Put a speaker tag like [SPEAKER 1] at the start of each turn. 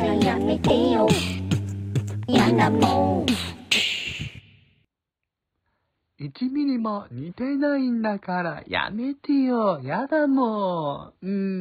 [SPEAKER 1] らやめてよ。嫌なもん。
[SPEAKER 2] 1ミリも似てないんだからやめてよ。やだもん。うん。